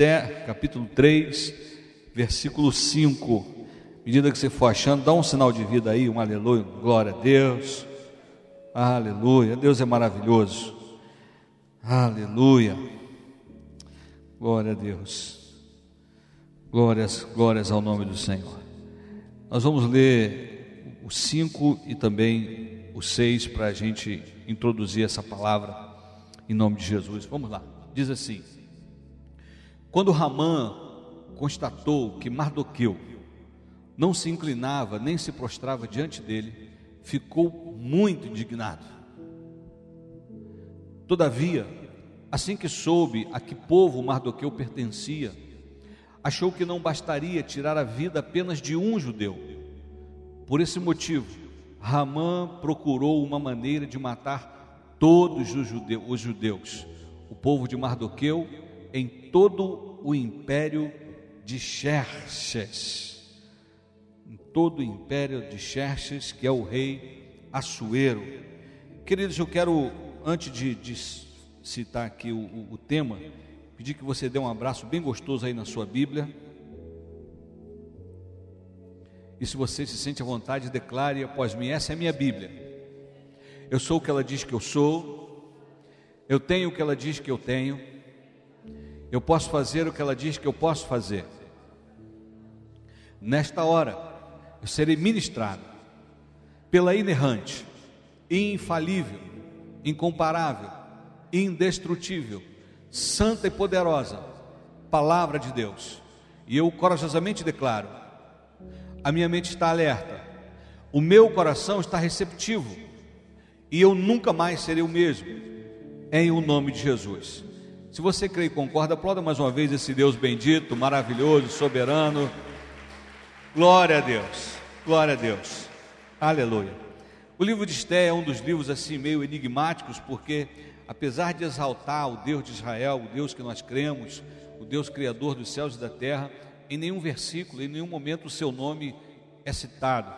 Esther, capítulo 3, versículo 5. Medida que você for achando, dá um sinal de vida aí, um aleluia, glória a Deus. Aleluia, Deus é maravilhoso. Aleluia. Glória a Deus. Glórias, glórias ao nome do Senhor. Nós vamos ler o 5 e também o 6 para a gente introduzir essa palavra em nome de Jesus. Vamos lá. Diz assim: Quando Ramã constatou que Mardoqueu não se inclinava nem se prostrava diante dele, ficou muito indignado. Todavia, assim que soube a que povo Mardoqueu pertencia, achou que não bastaria tirar a vida apenas de um judeu. Por esse motivo, Ramã procurou uma maneira de matar todos os judeus, os judeus o povo de Mardoqueu, em todo o império de Xerxes, em todo o império de Xerxes, que é o rei Assuero. Queridos, eu quero, antes de, de citar aqui o, o, o tema, pedir que você dê um abraço bem gostoso aí na sua Bíblia. E se você se sente à vontade, declare após mim: essa é a minha Bíblia. Eu sou o que ela diz que eu sou, eu tenho o que ela diz que eu tenho, eu posso fazer o que ela diz que eu posso fazer. Nesta hora, eu serei ministrado pela inerrante, infalível, incomparável, indestrutível, santa e poderosa palavra de Deus. E eu corajosamente declaro: a minha mente está alerta, o meu coração está receptivo, e eu nunca mais serei o mesmo, em o nome de Jesus. Se você crê e concorda, aplauda mais uma vez esse Deus bendito, maravilhoso, soberano. Glória a Deus, glória a Deus, aleluia. O livro de Esté é um dos livros assim meio enigmáticos, porque apesar de exaltar o Deus de Israel, o Deus que nós cremos, o Deus criador dos céus e da terra, em nenhum versículo, em nenhum momento o seu nome é citado.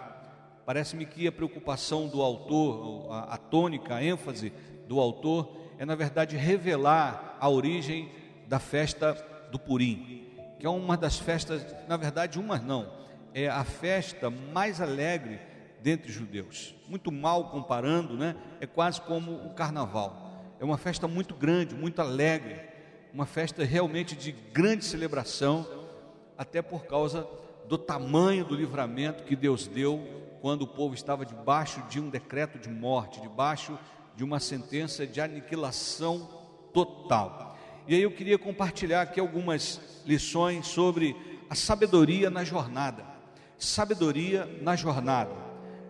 Parece-me que a preocupação do autor, a, a tônica, a ênfase do autor é na verdade revelar a origem da festa do Purim, que é uma das festas, na verdade, uma não, é a festa mais alegre dentre os judeus. Muito mal comparando, né? É quase como um carnaval. É uma festa muito grande, muito alegre, uma festa realmente de grande celebração, até por causa do tamanho do livramento que Deus deu quando o povo estava debaixo de um decreto de morte, debaixo de uma sentença de aniquilação total. E aí eu queria compartilhar aqui algumas lições sobre a sabedoria na jornada. Sabedoria na jornada.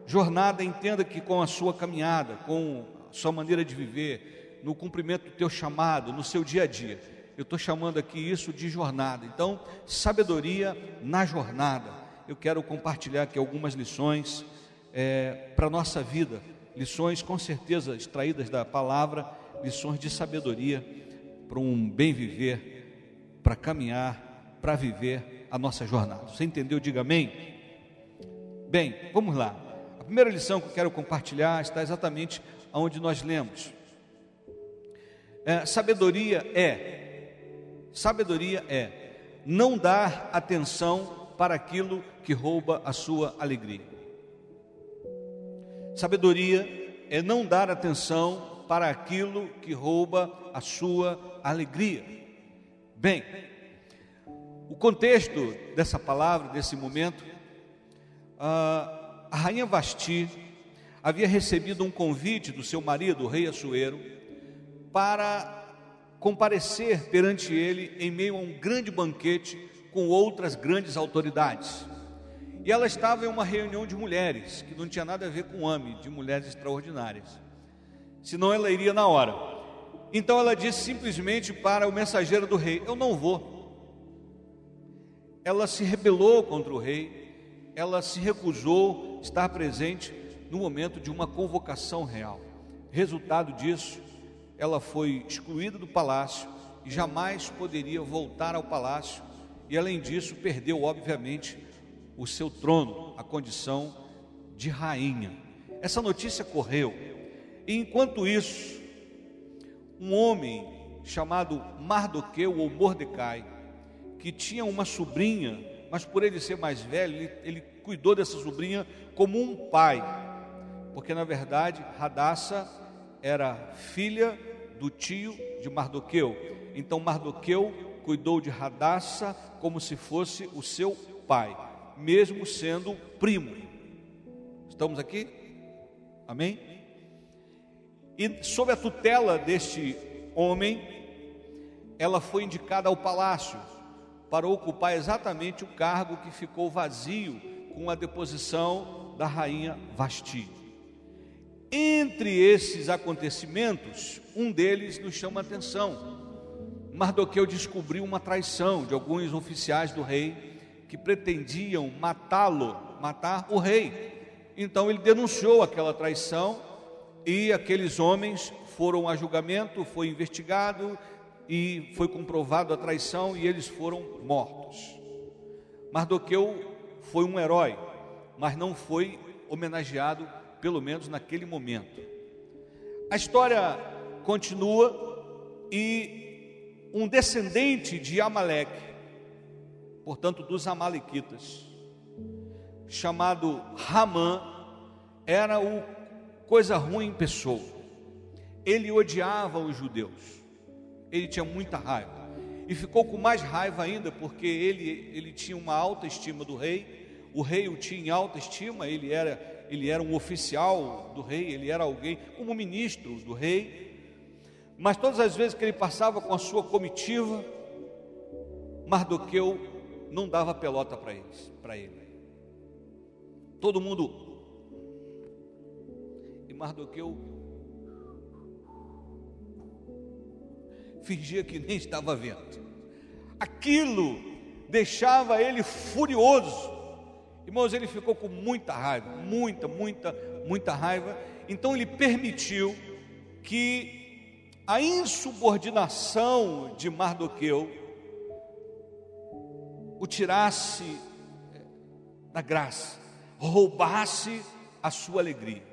Jornada, entenda que com a sua caminhada, com a sua maneira de viver, no cumprimento do teu chamado, no seu dia a dia. Eu estou chamando aqui isso de jornada. Então, sabedoria na jornada. Eu quero compartilhar aqui algumas lições é, para a nossa vida. Lições com certeza extraídas da palavra, lições de sabedoria para um bem viver, para caminhar, para viver a nossa jornada. Você entendeu? Diga amém. Bem, vamos lá. A primeira lição que eu quero compartilhar está exatamente onde nós lemos. É, sabedoria é, sabedoria é não dar atenção para aquilo que rouba a sua alegria. Sabedoria é não dar atenção para aquilo que rouba a sua alegria. Bem, o contexto dessa palavra, desse momento, ah, a rainha Vasti havia recebido um convite do seu marido, o rei Assuero, para comparecer perante ele em meio a um grande banquete com outras grandes autoridades. E ela estava em uma reunião de mulheres, que não tinha nada a ver com homem, de mulheres extraordinárias. Senão ela iria na hora. Então ela disse simplesmente para o mensageiro do rei: Eu não vou. Ela se rebelou contra o rei, ela se recusou estar presente no momento de uma convocação real. Resultado disso, ela foi excluída do palácio e jamais poderia voltar ao palácio, e além disso, perdeu, obviamente, o seu trono, a condição de rainha. Essa notícia correu, enquanto isso, um homem chamado Mardoqueu ou Mordecai que tinha uma sobrinha, mas por ele ser mais velho, ele, ele cuidou dessa sobrinha como um pai, porque na verdade Radassa era filha do tio de Mardoqueu. Então Mardoqueu cuidou de Radassa como se fosse o seu pai, mesmo sendo primo. Estamos aqui? Amém? E sob a tutela deste homem, ela foi indicada ao palácio para ocupar exatamente o cargo que ficou vazio com a deposição da rainha Vasti. Entre esses acontecimentos, um deles nos chama a atenção. Mardoqueu descobriu uma traição de alguns oficiais do rei que pretendiam matá-lo, matar o rei. Então ele denunciou aquela traição e aqueles homens foram a julgamento, foi investigado e foi comprovado a traição e eles foram mortos. Mardoqueu foi um herói, mas não foi homenageado pelo menos naquele momento. A história continua e um descendente de Amaleque, portanto dos amalequitas, chamado Ramã, era o coisa ruim pessoa. Ele odiava os judeus. Ele tinha muita raiva. E ficou com mais raiva ainda porque ele, ele tinha uma alta estima do rei. O rei o tinha em alta estima, ele era ele era um oficial do rei, ele era alguém como ministro do rei. Mas todas as vezes que ele passava com a sua comitiva, Mardoqueu não dava pelota para eles, para ele. Todo mundo Mardoqueu fingia que nem estava vendo. Aquilo deixava ele furioso. Irmãos, ele ficou com muita raiva, muita, muita, muita raiva. Então ele permitiu que a insubordinação de Mardoqueu o tirasse eh, da graça, roubasse a sua alegria.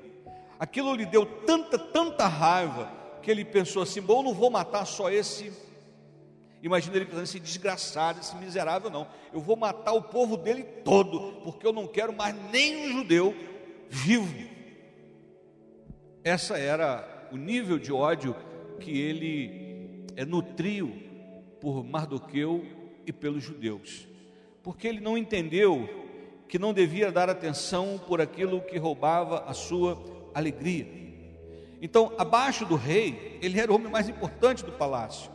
Aquilo lhe deu tanta, tanta raiva que ele pensou assim: bom, não vou matar só esse Imagina ele pensando, esse desgraçado, esse miserável, não. Eu vou matar o povo dele todo, porque eu não quero mais nem um judeu vivo. Essa era o nível de ódio que ele é, nutriu por Mardoqueu e pelos judeus. Porque ele não entendeu que não devia dar atenção por aquilo que roubava a sua alegria. Então, abaixo do rei, ele era o homem mais importante do palácio.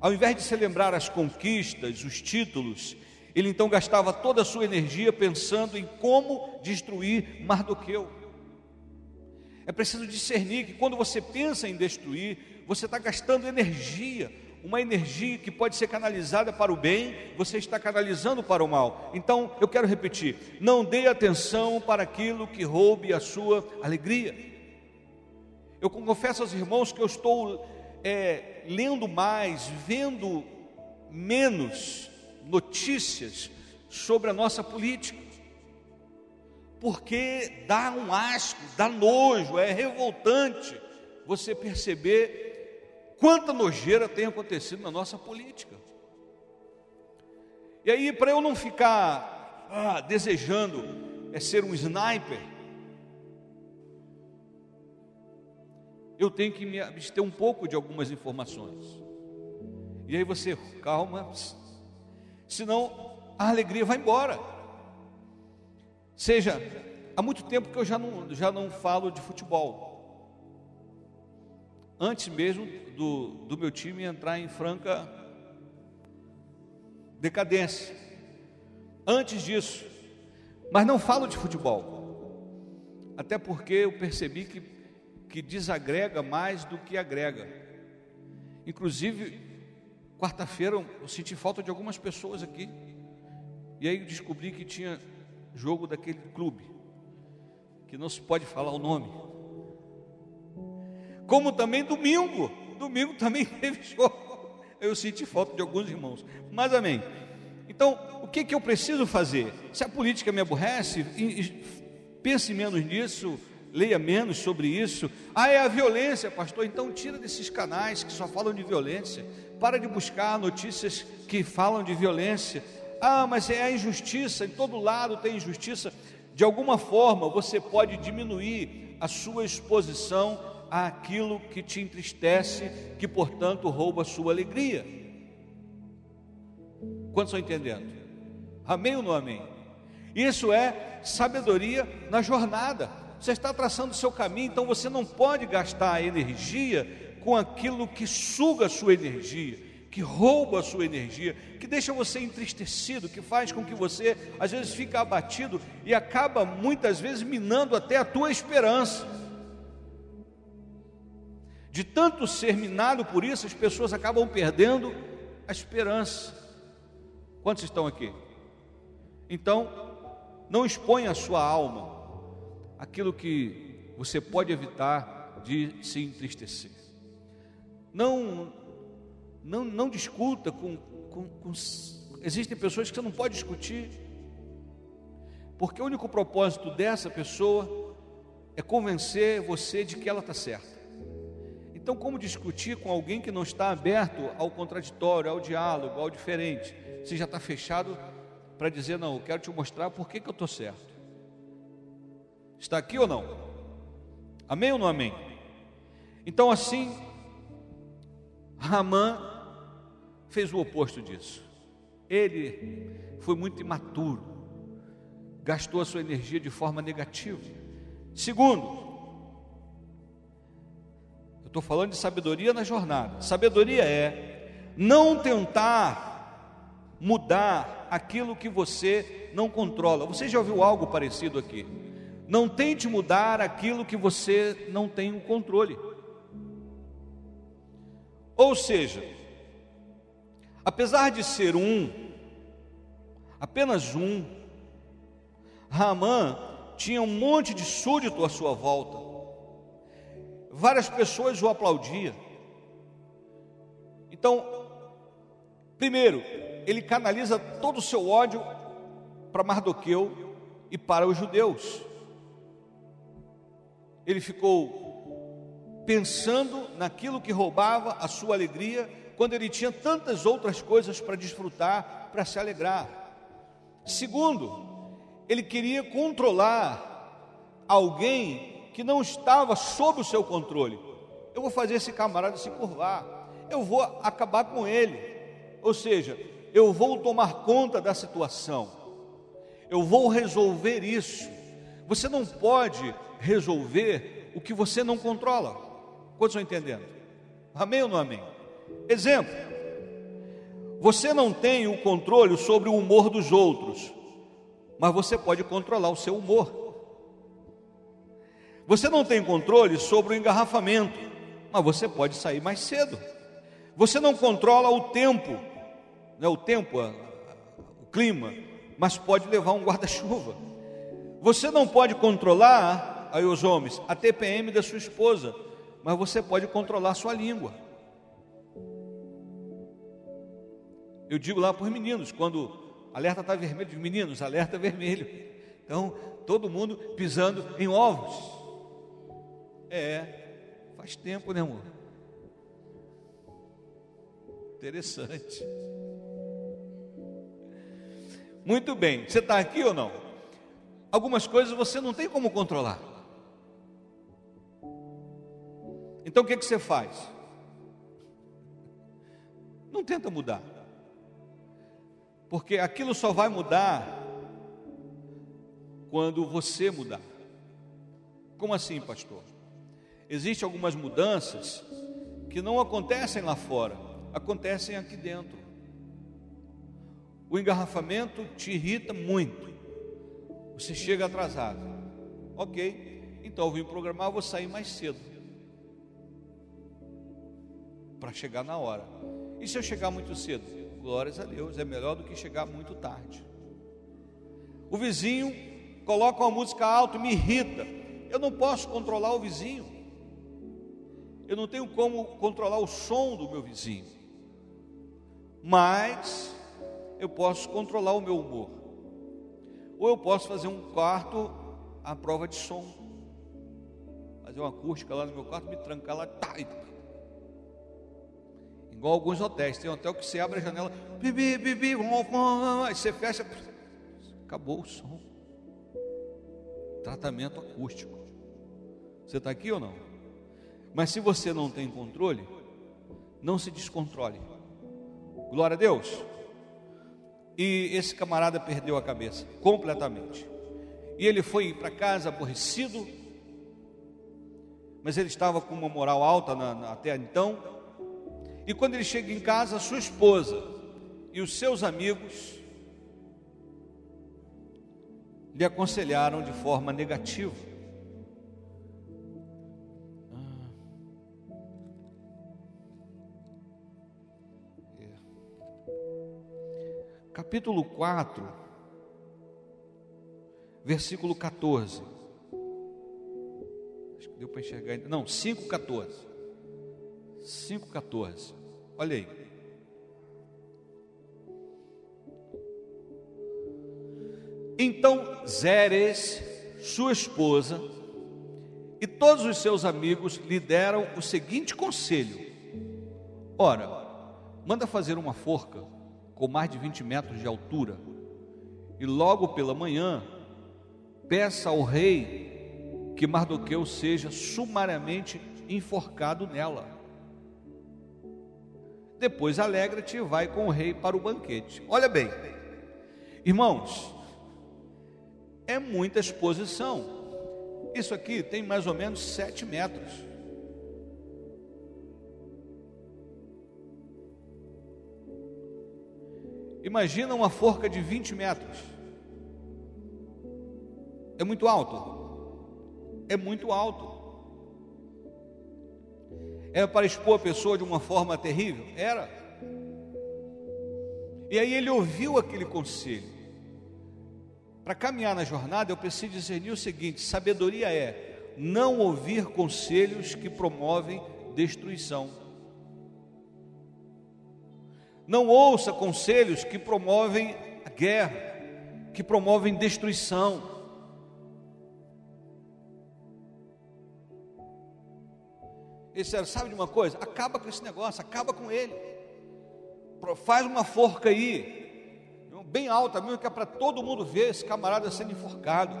Ao invés de celebrar as conquistas, os títulos, ele então gastava toda a sua energia pensando em como destruir Mardoqueu. É preciso discernir que quando você pensa em destruir, você está gastando energia, uma energia que pode ser canalizada para o bem, você está canalizando para o mal. Então, eu quero repetir: não dê atenção para aquilo que roube a sua alegria. Eu confesso aos irmãos que eu estou é, lendo mais, vendo menos notícias sobre a nossa política, porque dá um asco, dá nojo, é revoltante você perceber quanta nojeira tem acontecido na nossa política. E aí, para eu não ficar ah, desejando é ser um sniper, eu tenho que me abster um pouco de algumas informações. E aí você, calma, senão a alegria vai embora. Seja, há muito tempo que eu já não, já não falo de futebol. Antes mesmo do, do meu time entrar em franca decadência. Antes disso. Mas não falo de futebol. Até porque eu percebi que que desagrega mais do que agrega. Inclusive, quarta-feira eu senti falta de algumas pessoas aqui. E aí descobri que tinha jogo daquele clube, que não se pode falar o nome. Como também domingo, domingo também teve jogo. Eu senti falta de alguns irmãos. Mas amém. Então, o que, que eu preciso fazer? Se a política me aborrece, pense menos nisso, leia menos sobre isso. Ah, é a violência, pastor. Então tira desses canais que só falam de violência. Para de buscar notícias que falam de violência. Ah, mas é a injustiça, em todo lado tem injustiça. De alguma forma você pode diminuir a sua exposição àquilo que te entristece, que portanto rouba a sua alegria. Quantos estão entendendo? Amém ou não amém? Isso é sabedoria na jornada. Você está traçando o seu caminho, então você não pode gastar a energia com aquilo que suga a sua energia, que rouba a sua energia, que deixa você entristecido, que faz com que você às vezes fique abatido e acaba muitas vezes minando até a tua esperança. De tanto ser minado por isso, as pessoas acabam perdendo a esperança. Quantos estão aqui? Então, não exponha a sua alma aquilo que você pode evitar de se entristecer. Não, não, não discuta com, com, com. Existem pessoas que você não pode discutir, porque o único propósito dessa pessoa é convencer você de que ela está certa. Então, como discutir com alguém que não está aberto ao contraditório, ao diálogo, ao diferente? Você já está fechado para dizer: Não, eu quero te mostrar por que, que eu estou certo. Está aqui ou não? Amém ou não amém? Então, assim, Ramã fez o oposto disso. Ele foi muito imaturo, gastou a sua energia de forma negativa. Segundo, eu estou falando de sabedoria na jornada. Sabedoria é não tentar mudar aquilo que você não controla. Você já ouviu algo parecido aqui? Não tente mudar aquilo que você não tem o controle. Ou seja, apesar de ser um, apenas um, Ramã tinha um monte de súdito à sua volta. Várias pessoas o aplaudiam. Então, primeiro, ele canaliza todo o seu ódio para Mardoqueu e para os judeus ele ficou pensando naquilo que roubava a sua alegria, quando ele tinha tantas outras coisas para desfrutar, para se alegrar. Segundo, ele queria controlar alguém que não estava sob o seu controle. Eu vou fazer esse camarada se curvar, eu vou acabar com ele, ou seja, eu vou tomar conta da situação, eu vou resolver isso. Você não pode resolver o que você não controla. Quantos estão entendendo? Amém ou não amém? Exemplo: você não tem o controle sobre o humor dos outros, mas você pode controlar o seu humor. Você não tem controle sobre o engarrafamento, mas você pode sair mais cedo. Você não controla o tempo, né, o tempo, o clima, mas pode levar um guarda-chuva. Você não pode controlar aí os homens, a TPM da sua esposa, mas você pode controlar sua língua. Eu digo lá para os meninos, quando alerta está vermelho, meninos, alerta vermelho. Então, todo mundo pisando em ovos. É, faz tempo, né, amor? Interessante. Muito bem, você está aqui ou não? Algumas coisas você não tem como controlar. Então o que, que você faz? Não tenta mudar, porque aquilo só vai mudar quando você mudar. Como assim, pastor? Existem algumas mudanças que não acontecem lá fora, acontecem aqui dentro. O engarrafamento te irrita muito. Você chega atrasado. Ok, então eu vim programar, vou sair mais cedo para chegar na hora. E se eu chegar muito cedo? Glórias a Deus, é melhor do que chegar muito tarde. O vizinho coloca uma música alta e me irrita. Eu não posso controlar o vizinho. Eu não tenho como controlar o som do meu vizinho. Mas eu posso controlar o meu humor. Ou eu posso fazer um quarto à prova de som. fazer uma acústica lá no meu quarto, me trancar lá, tá, igual alguns hotéis, tem um hotel que você abre a janela, bibi, bibi, aí você fecha, acabou o som. Tratamento acústico. Você está aqui ou não? Mas se você não tem controle, não se descontrole. Glória a Deus. E esse camarada perdeu a cabeça completamente. E ele foi para casa aborrecido, mas ele estava com uma moral alta na, na, até então. E quando ele chega em casa, sua esposa e os seus amigos lhe aconselharam de forma negativa. Capítulo 4, versículo 14. Acho que deu para enxergar ainda. Não, 5,14. 5,14. Olha aí. Então Zeres, sua esposa, e todos os seus amigos lhe deram o seguinte conselho: Ora, manda fazer uma forca com mais de 20 metros de altura, e logo pela manhã peça ao rei que Mardoqueu seja sumariamente enforcado nela. Depois alegra-te e vai com o rei para o banquete. Olha bem, irmãos, é muita exposição. Isso aqui tem mais ou menos sete metros. Imagina uma forca de 20 metros. É muito alto. É muito alto. Era para expor a pessoa de uma forma terrível? Era. E aí ele ouviu aquele conselho. Para caminhar na jornada, eu preciso discernir o seguinte: sabedoria é não ouvir conselhos que promovem destruição. Não ouça conselhos que promovem a guerra, que promovem destruição. Esse sabe de uma coisa? Acaba com esse negócio, acaba com ele. Faz uma forca aí, bem alta mesmo, que é para todo mundo ver esse camarada sendo enforcado.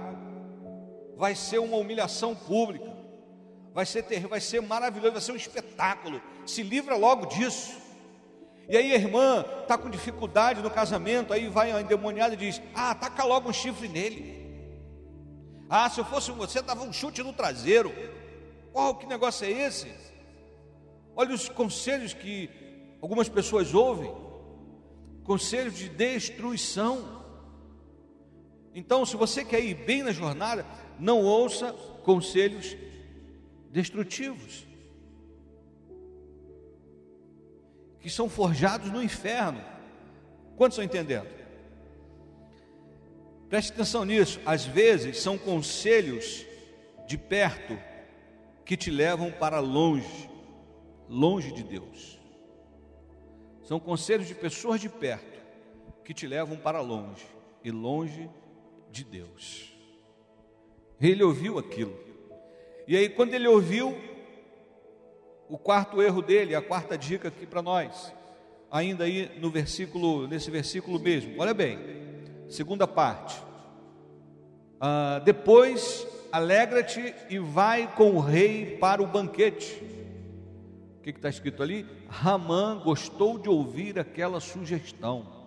Vai ser uma humilhação pública. Vai ser terrível, vai ser maravilhoso, vai ser um espetáculo. Se livra logo disso. E aí a irmã está com dificuldade no casamento, aí vai a endemoniada e diz: Ah, taca logo um chifre nele. Ah, se eu fosse você, dava um chute no traseiro. Uau, que negócio é esse? Olha os conselhos que algumas pessoas ouvem conselhos de destruição. Então, se você quer ir bem na jornada, não ouça conselhos destrutivos, que são forjados no inferno. Quantos estão entendendo? Preste atenção nisso. Às vezes são conselhos de perto que te levam para longe, longe de Deus. São conselhos de pessoas de perto que te levam para longe e longe de Deus. Ele ouviu aquilo. E aí, quando ele ouviu, o quarto erro dele, a quarta dica aqui para nós, ainda aí no versículo, nesse versículo mesmo, olha bem, segunda parte. Ah, depois alegra-te e vai com o rei para o banquete. O que está escrito ali? Ramã gostou de ouvir aquela sugestão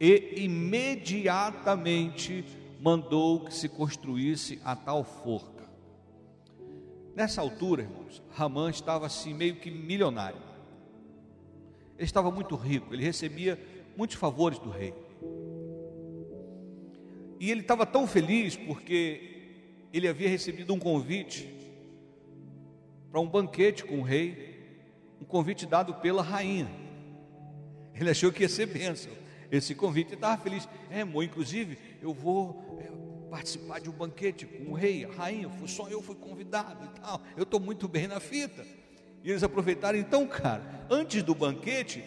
e imediatamente mandou que se construísse a tal forca. Nessa altura, irmãos, Ramã estava assim meio que milionário. Ele estava muito rico, ele recebia muitos favores do rei. E ele estava tão feliz porque ele havia recebido um convite para um banquete com o rei um convite dado pela rainha. Ele achou que ia ser bênção. Esse convite estava feliz. É, amor, inclusive, eu vou é, participar de um banquete com o rei, a rainha. Só eu fui convidado e tal. Eu estou muito bem na fita. E eles aproveitaram. Então, cara, antes do banquete,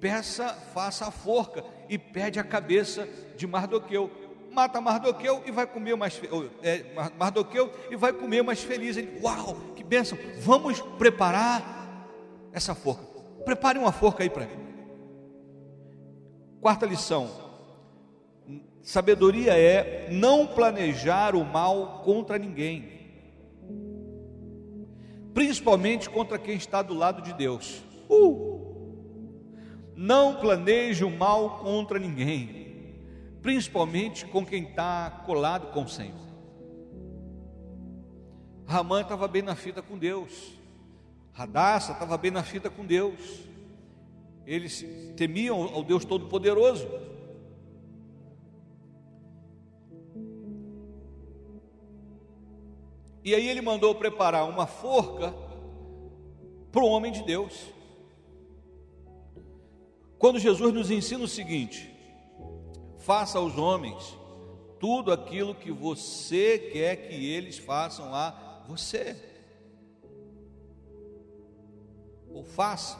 peça, faça a forca e perde a cabeça de Mardoqueu. mata Mardoqueu e vai comer mais é, Mardoqueu e vai comer mais feliz. Ele, uau, que bênção! Vamos preparar essa forca. Prepare uma forca aí para mim. Quarta lição: sabedoria é não planejar o mal contra ninguém, principalmente contra quem está do lado de Deus. Uh! Não planeje o mal contra ninguém principalmente com quem está colado com o Senhor. Ramã estava bem na fita com Deus, Radassa estava bem na fita com Deus, eles temiam ao Deus Todo-Poderoso. E aí ele mandou preparar uma forca para o homem de Deus. Quando Jesus nos ensina o seguinte: faça aos homens tudo aquilo que você quer que eles façam a você. Ou faça.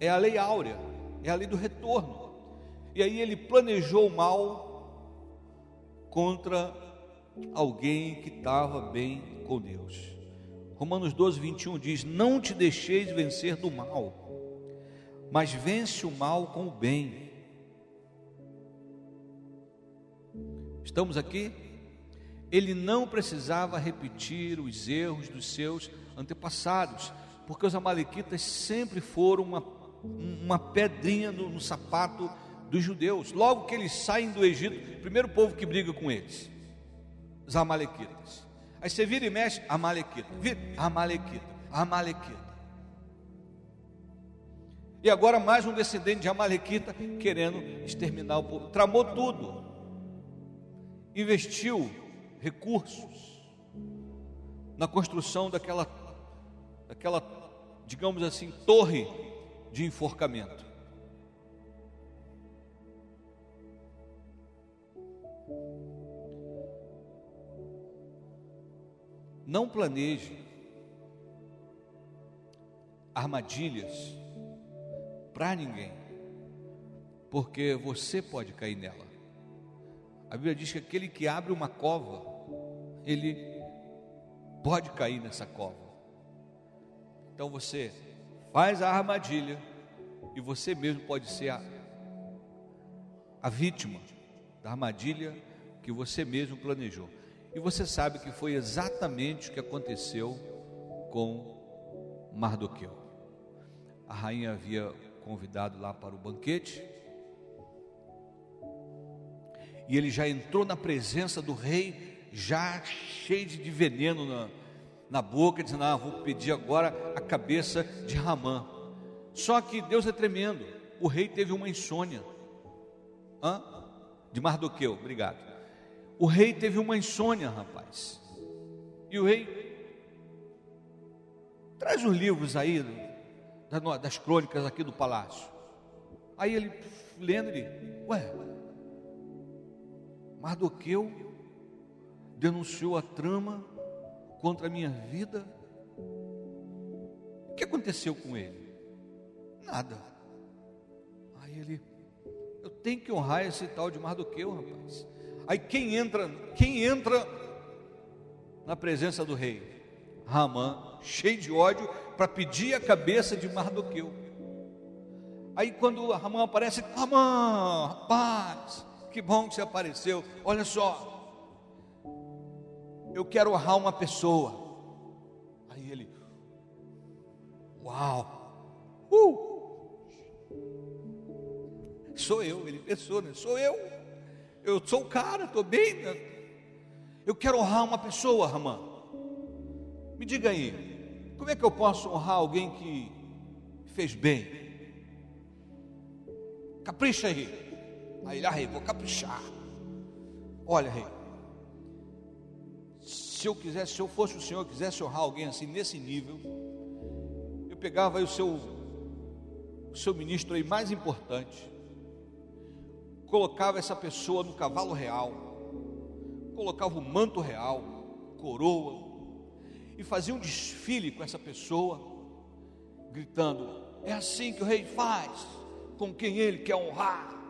É a lei áurea, é a lei do retorno. E aí ele planejou o mal contra alguém que estava bem com Deus. Romanos 12, 21 diz: Não te deixeis vencer do mal, mas vence o mal com o bem Estamos aqui? Ele não precisava repetir os erros dos seus antepassados, porque os Amalequitas sempre foram uma, uma pedrinha no, no sapato dos judeus. Logo que eles saem do Egito, primeiro povo que briga com eles, os Amalequitas. Aí você vira e mexe, Amalequita, vira, Amalequita, Amalequita. E agora mais um descendente de Amalequita querendo exterminar o povo. Tramou tudo investiu recursos na construção daquela, daquela, digamos assim, torre de enforcamento. Não planeje armadilhas para ninguém, porque você pode cair nela. A Bíblia diz que aquele que abre uma cova, ele pode cair nessa cova. Então você faz a armadilha e você mesmo pode ser a, a vítima da armadilha que você mesmo planejou. E você sabe que foi exatamente o que aconteceu com Mardoqueu. A rainha havia convidado lá para o banquete e ele já entrou na presença do rei, já cheio de veneno na, na boca, dizendo: Ah, vou pedir agora a cabeça de Ramã. Só que Deus é tremendo. O rei teve uma insônia. Hã? De Mardoqueu, obrigado. O rei teve uma insônia, rapaz. E o rei traz os livros aí das crônicas aqui do palácio. Aí ele lendo ele, ué, Mardoqueu denunciou a trama contra a minha vida. O que aconteceu com ele? Nada. Aí ele, eu tenho que honrar esse tal de Mardoqueu, rapaz. Aí quem entra, quem entra na presença do rei? Ramã, cheio de ódio, para pedir a cabeça de Mardoqueu. Aí quando Ramã aparece, Ramã, rapaz, que bom que você apareceu. Olha só, eu quero honrar uma pessoa. Aí ele, uau, uh, sou eu. Ele pensou, né? Sou eu. Eu sou o cara, estou bem. Né? Eu quero honrar uma pessoa, Ramã. Me diga aí, como é que eu posso honrar alguém que fez bem? Capricha aí. Aí ele, ah, rei, vou caprichar. Olha, rei, se eu quisesse, se eu fosse o senhor, quisesse honrar alguém assim, nesse nível, eu pegava aí o seu, o seu ministro aí mais importante, colocava essa pessoa no cavalo real, colocava o manto real, coroa, e fazia um desfile com essa pessoa, gritando: É assim que o rei faz com quem ele quer honrar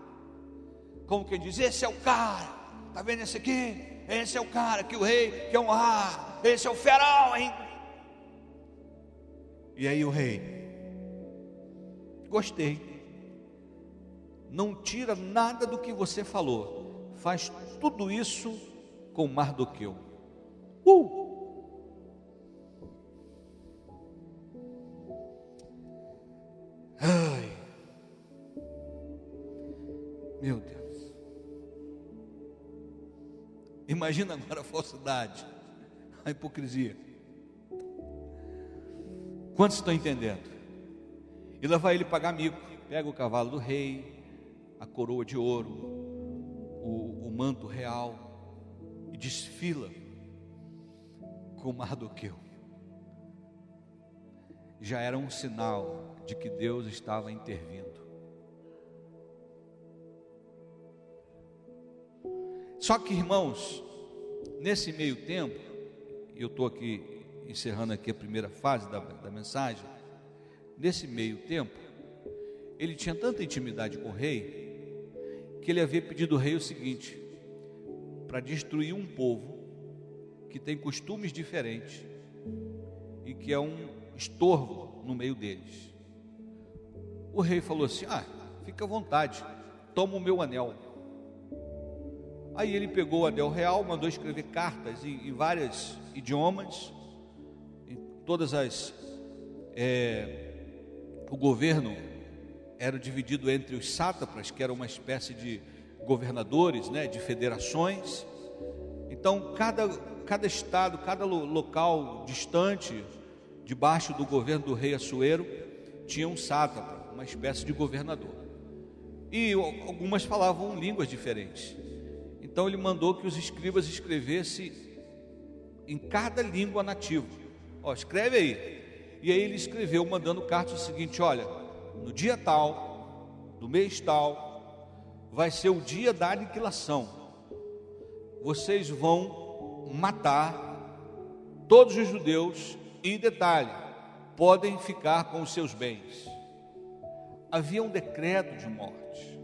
como quem diz: Esse é o cara, tá vendo esse aqui? Esse é o cara que o rei quer honrar. Esse é o faraó, hein? E aí o rei, gostei. Não tira nada do que você falou. Faz tudo isso com Mardoqueu. Uh! Ai. Meu Deus. Imagina agora a falsidade, a hipocrisia. Quantos estão entendendo? E lá vai ele pagar mico. Pega o cavalo do rei, a coroa de ouro, o, o manto real e desfila com Mardoqueu. Já era um sinal de que Deus estava intervindo. Só que, irmãos, nesse meio tempo, eu estou aqui encerrando aqui a primeira fase da, da mensagem, nesse meio tempo, ele tinha tanta intimidade com o rei, que ele havia pedido ao rei o seguinte: para destruir um povo que tem costumes diferentes e que é um estorvo no meio deles. O rei falou assim: Ah, fica à vontade, toma o meu anel. Aí ele pegou o anel real, mandou escrever cartas em, em vários idiomas, em todas as. É, o governo era dividido entre os sátrapas, que eram uma espécie de governadores, né, de federações. Então, cada, cada estado, cada local distante, debaixo do governo do rei Assuero, tinha um sátrapa, uma espécie de governador. E algumas falavam línguas diferentes. Então ele mandou que os escribas escrevessem em cada língua nativa. Ó, escreve aí. E aí ele escreveu, mandando carta o seguinte: olha, no dia tal, do mês tal, vai ser o dia da aniquilação. Vocês vão matar todos os judeus e detalhe, podem ficar com os seus bens. Havia um decreto de morte.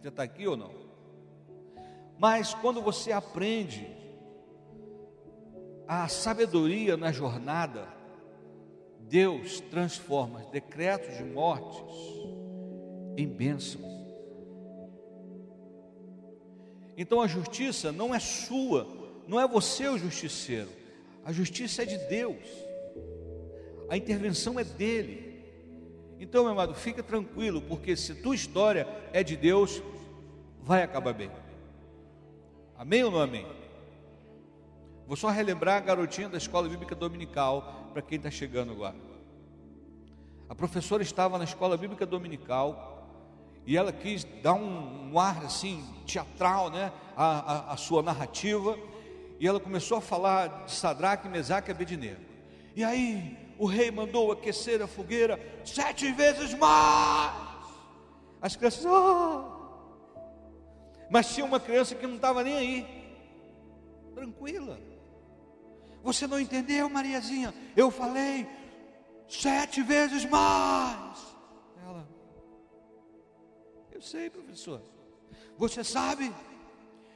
Você está aqui ou não? Mas quando você aprende a sabedoria na jornada, Deus transforma decretos de mortes em bênçãos. Então a justiça não é sua, não é você o justiceiro, a justiça é de Deus, a intervenção é dele. Então, meu amado, fica tranquilo, porque se tua história é de Deus, vai acabar bem. Amém ou não amém? Vou só relembrar a garotinha da escola bíblica dominical para quem está chegando agora. A professora estava na escola bíblica dominical e ela quis dar um, um ar assim teatral, né, a, a, a sua narrativa e ela começou a falar de Sadraque, Mesaque e Abednego. E aí o rei mandou aquecer a fogueira sete vezes mais. As crianças, oh! mas tinha uma criança que não estava nem aí, tranquila. Você não entendeu, Mariazinha? Eu falei sete vezes mais. Ela, eu sei, professor. Você sabe?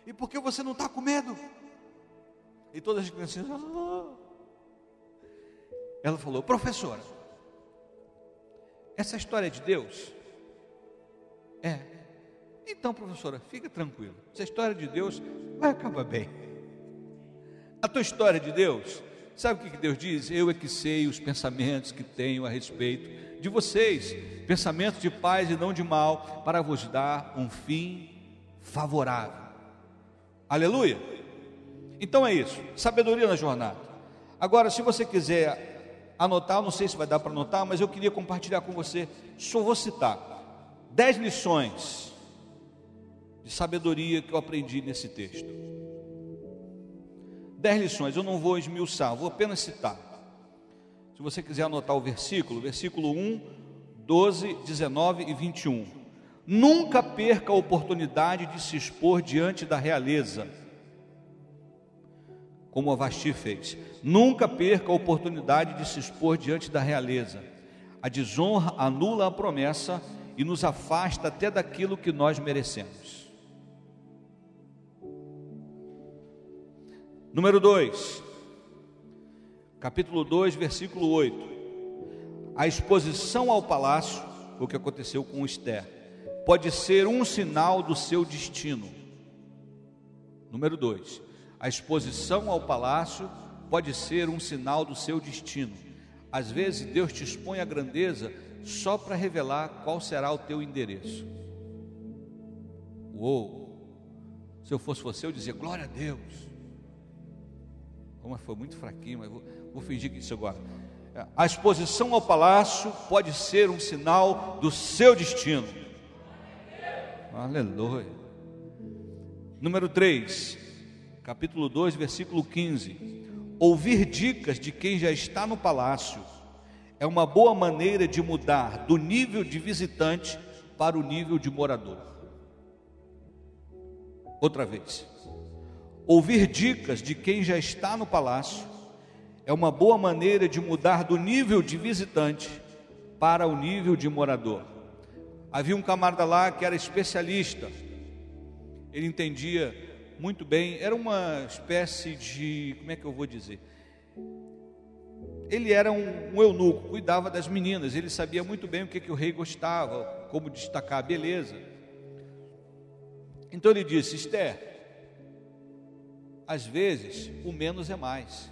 E por que você não está com medo? E todas as crianças. Ah. Ela falou, professora, essa história é de Deus? É. Então, professora, fica tranquila. Essa história de Deus vai acabar bem. A tua história de Deus, sabe o que Deus diz? Eu é que sei os pensamentos que tenho a respeito de vocês, pensamentos de paz e não de mal, para vos dar um fim favorável. Aleluia. Então é isso, sabedoria na jornada. Agora, se você quiser anotar, não sei se vai dar para anotar, mas eu queria compartilhar com você, só vou citar dez lições de sabedoria que eu aprendi nesse texto. Dez lições, eu não vou esmiuçar, vou apenas citar. Se você quiser anotar o versículo, versículo 1, 12, 19 e 21. Nunca perca a oportunidade de se expor diante da realeza como a Vasti fez. Nunca perca a oportunidade de se expor diante da realeza. A desonra anula a promessa e nos afasta até daquilo que nós merecemos. Número 2, capítulo 2, versículo 8. A exposição ao palácio, o que aconteceu com Esther, pode ser um sinal do seu destino. Número 2. A exposição ao palácio pode ser um sinal do seu destino. Às vezes Deus te expõe a grandeza só para revelar qual será o teu endereço. Uou! Se eu fosse você, eu dizia glória a Deus. Mas foi muito fraquinho, mas vou, vou fingir que isso agora. A exposição ao palácio pode ser um sinal do seu destino. Aleluia. Número 3, capítulo 2, versículo 15. Ouvir dicas de quem já está no palácio é uma boa maneira de mudar do nível de visitante para o nível de morador. Outra vez. Ouvir dicas de quem já está no palácio é uma boa maneira de mudar do nível de visitante para o nível de morador. Havia um camarada lá que era especialista, ele entendia muito bem, era uma espécie de, como é que eu vou dizer? Ele era um, um eunuco, cuidava das meninas, ele sabia muito bem o que, que o rei gostava, como destacar a beleza. Então ele disse: Esther, às vezes o menos é mais.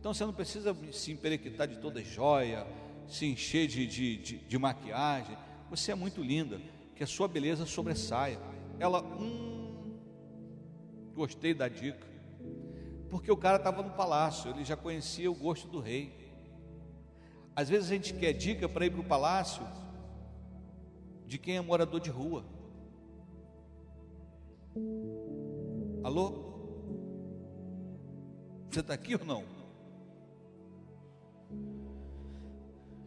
Então você não precisa se emperequitar de toda joia, se encher de, de, de, de maquiagem. Você é muito linda, que a sua beleza sobressaia. Ela, hum, gostei da dica. Porque o cara estava no palácio, ele já conhecia o gosto do rei. Às vezes a gente quer dica para ir para o palácio de quem é morador de rua. Alô? Você está aqui ou não?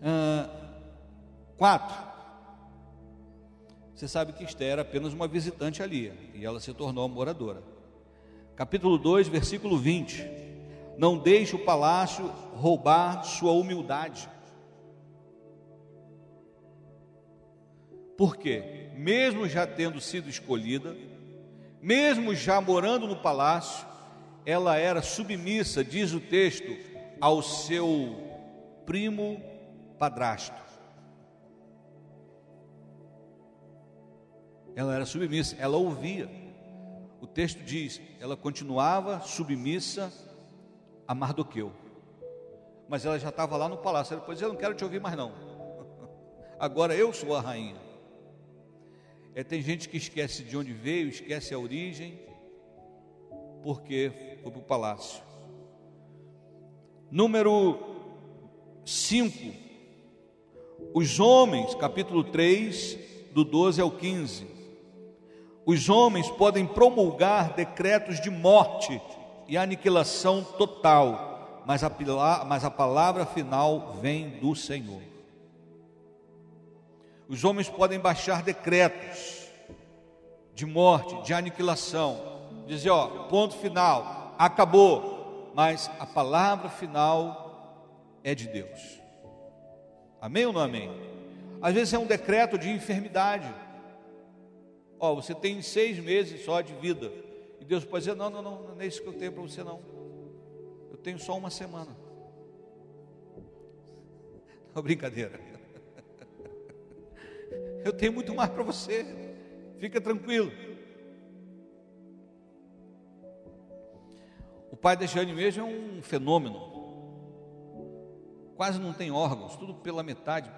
Ah, quatro. Você sabe que Esther era apenas uma visitante ali, e ela se tornou moradora. Capítulo 2, versículo 20. Não deixe o palácio roubar sua humildade. Porque, mesmo já tendo sido escolhida, mesmo já morando no palácio, ela era submissa, diz o texto, ao seu primo padrasto. ela era submissa, ela ouvia. O texto diz, ela continuava submissa a Mardoqueu. Mas ela já estava lá no palácio. Ela disse: Eu não quero te ouvir mais, não. Agora eu sou a rainha. É, tem gente que esquece de onde veio, esquece a origem, porque foi para o palácio. Número 5. Os homens, capítulo 3, do 12 ao 15 os homens podem promulgar decretos de morte e aniquilação total, mas a, mas a palavra final vem do Senhor. Os homens podem baixar decretos de morte, de aniquilação, dizer, ó, ponto final, acabou, mas a palavra final é de Deus. Amém ou não amém? Às vezes é um decreto de enfermidade Ó, você tem seis meses só de vida. E Deus pode dizer: não, não, não, não é isso que eu tenho para você, não. Eu tenho só uma semana. Não, brincadeira. Eu tenho muito mais para você. Fica tranquilo. Pai da Jane mesmo é um fenômeno. Quase não tem órgãos, tudo pela metade,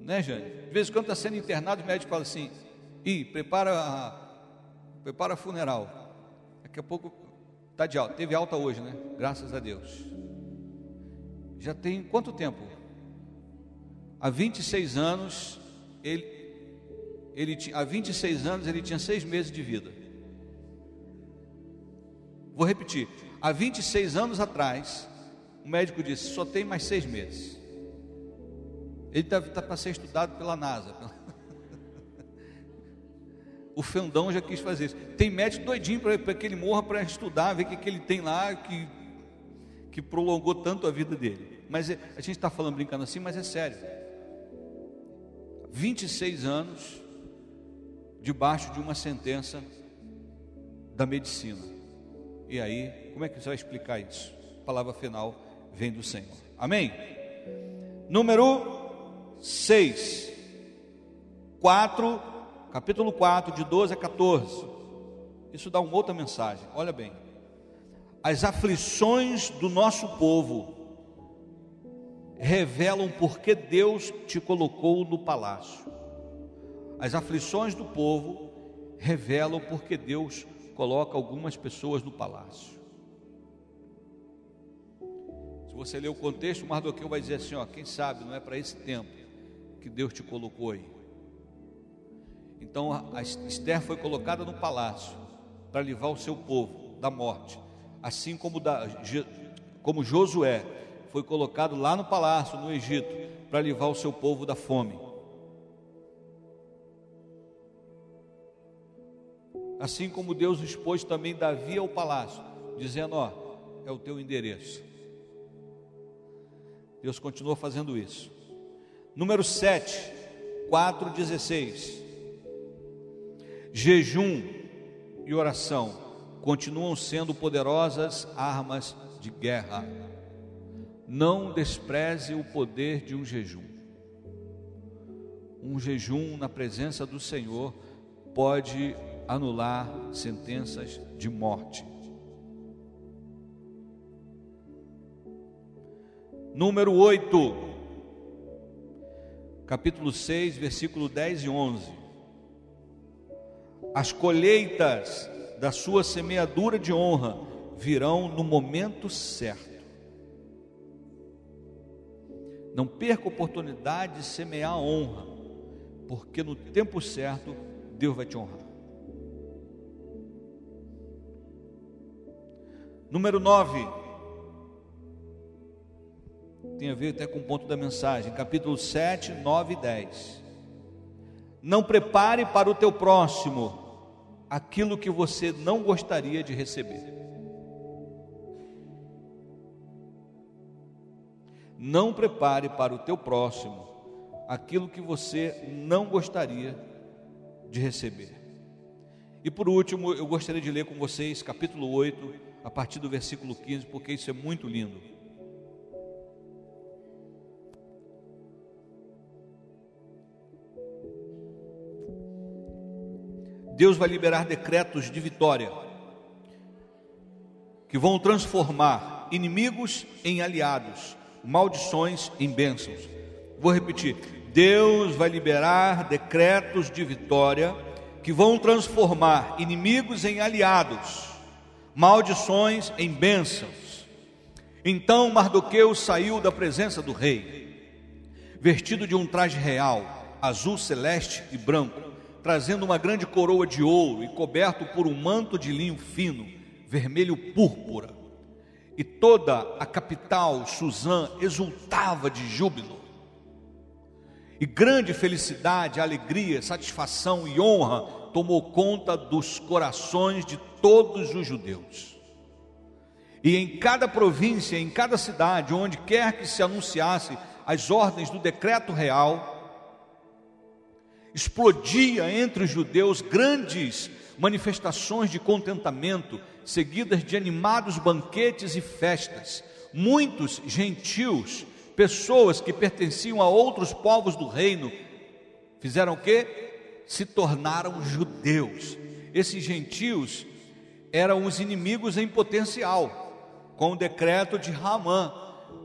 Né, Jane? De vez em quando está sendo internado, o médico fala assim: Ih, prepara, prepara funeral. Daqui a pouco está de alta. Teve alta hoje, né? Graças a Deus. Já tem quanto tempo? Há 26 anos, ele, ele há 26 anos ele tinha seis meses de vida. Vou repetir. Há 26 anos atrás, o médico disse: só tem mais seis meses. Ele está tá para ser estudado pela NASA. O Fendão já quis fazer isso. Tem médico doidinho para que ele morra para estudar, ver o que, que ele tem lá, que, que prolongou tanto a vida dele. Mas é, a gente está falando brincando assim, mas é sério. 26 anos debaixo de uma sentença da medicina. E aí, como é que você vai explicar isso? A palavra final vem do Senhor. Amém? Número 6. 4, capítulo 4, de 12 a 14. Isso dá uma outra mensagem. Olha bem. As aflições do nosso povo revelam porque Deus te colocou no palácio. As aflições do povo revelam porque Deus coloca algumas pessoas no palácio. Se você ler o contexto, Mardoqueu vai dizer assim: ó, quem sabe não é para esse tempo que Deus te colocou aí. Então a Esther foi colocada no palácio para livrar o seu povo da morte, assim como, da, como Josué foi colocado lá no palácio no Egito para livrar o seu povo da fome. Assim como Deus expôs também Davi ao palácio, dizendo: Ó, é o teu endereço. Deus continua fazendo isso. Número 7, 4,16. Jejum e oração continuam sendo poderosas armas de guerra. Não despreze o poder de um jejum. Um jejum na presença do Senhor pode anular sentenças de morte. Número 8, capítulo 6, versículo 10 e 11. As colheitas da sua semeadura de honra virão no momento certo. Não perca a oportunidade de semear honra, porque no tempo certo Deus vai te honrar. Número 9. Tem a ver até com o ponto da mensagem, capítulo 7, 9 e 10. Não prepare para o teu próximo aquilo que você não gostaria de receber. Não prepare para o teu próximo aquilo que você não gostaria de receber. E por último, eu gostaria de ler com vocês capítulo 8, a partir do versículo 15, porque isso é muito lindo. Deus vai liberar decretos de vitória que vão transformar inimigos em aliados, maldições em bênçãos. Vou repetir: Deus vai liberar decretos de vitória que vão transformar inimigos em aliados maldições em bênçãos. Então Mardoqueu saiu da presença do rei, vestido de um traje real, azul celeste e branco, trazendo uma grande coroa de ouro e coberto por um manto de linho fino, vermelho púrpura. E toda a capital, Suzã, exultava de júbilo. E grande felicidade, alegria, satisfação e honra tomou conta dos corações de todos os judeus. E em cada província, em cada cidade, onde quer que se anunciasse as ordens do decreto real, explodia entre os judeus grandes manifestações de contentamento, seguidas de animados banquetes e festas. Muitos gentios, pessoas que pertenciam a outros povos do reino, fizeram o quê? Se tornaram judeus. Esses gentios eram os inimigos em potencial, com o decreto de Ramã.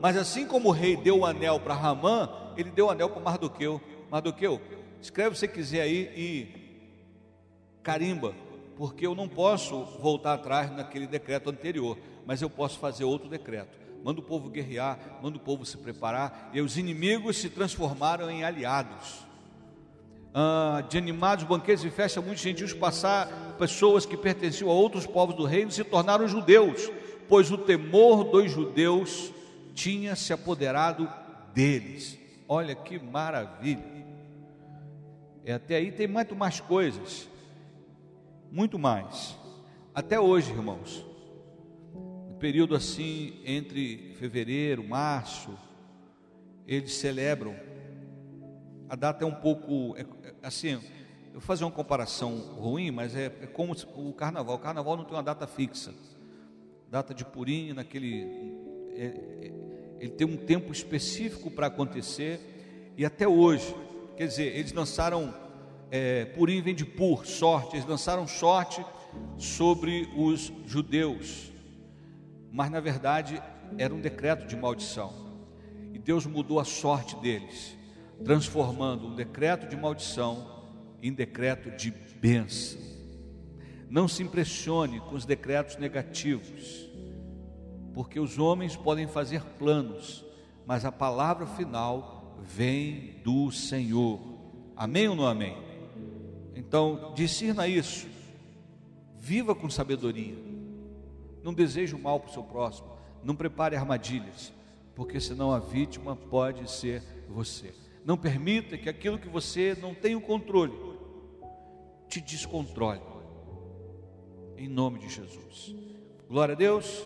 Mas assim como o rei deu o anel para Ramã, ele deu o anel para Mardoqueu. Mardoqueu, escreve se você quiser aí e carimba, porque eu não posso voltar atrás naquele decreto anterior, mas eu posso fazer outro decreto. Manda o povo guerrear, manda o povo se preparar, e os inimigos se transformaram em aliados ah, de animados banquetes e festas, muitos gentios passar, pessoas que pertenciam a outros povos do reino se tornaram judeus, pois o temor dos judeus tinha se apoderado deles. Olha que maravilha! É, até aí tem muito mais coisas, muito mais. Até hoje, irmãos, período assim entre fevereiro, março, eles celebram. A data é um pouco é, é, assim, eu vou fazer uma comparação ruim, mas é, é, como o carnaval. O carnaval não tem uma data fixa. Data de Purim, naquele é, é ele tem um tempo específico para acontecer e até hoje, quer dizer, eles lançaram é, Purim vem de pur, sorte, eles lançaram sorte sobre os judeus mas na verdade era um decreto de maldição. E Deus mudou a sorte deles, transformando um decreto de maldição em decreto de bênção. Não se impressione com os decretos negativos, porque os homens podem fazer planos, mas a palavra final vem do Senhor. Amém ou não amém? Então, discirna isso, viva com sabedoria não deseje o mal para o seu próximo. Não prepare armadilhas, porque senão a vítima pode ser você. Não permita que aquilo que você não tem o controle te descontrole. Em nome de Jesus. Glória a Deus.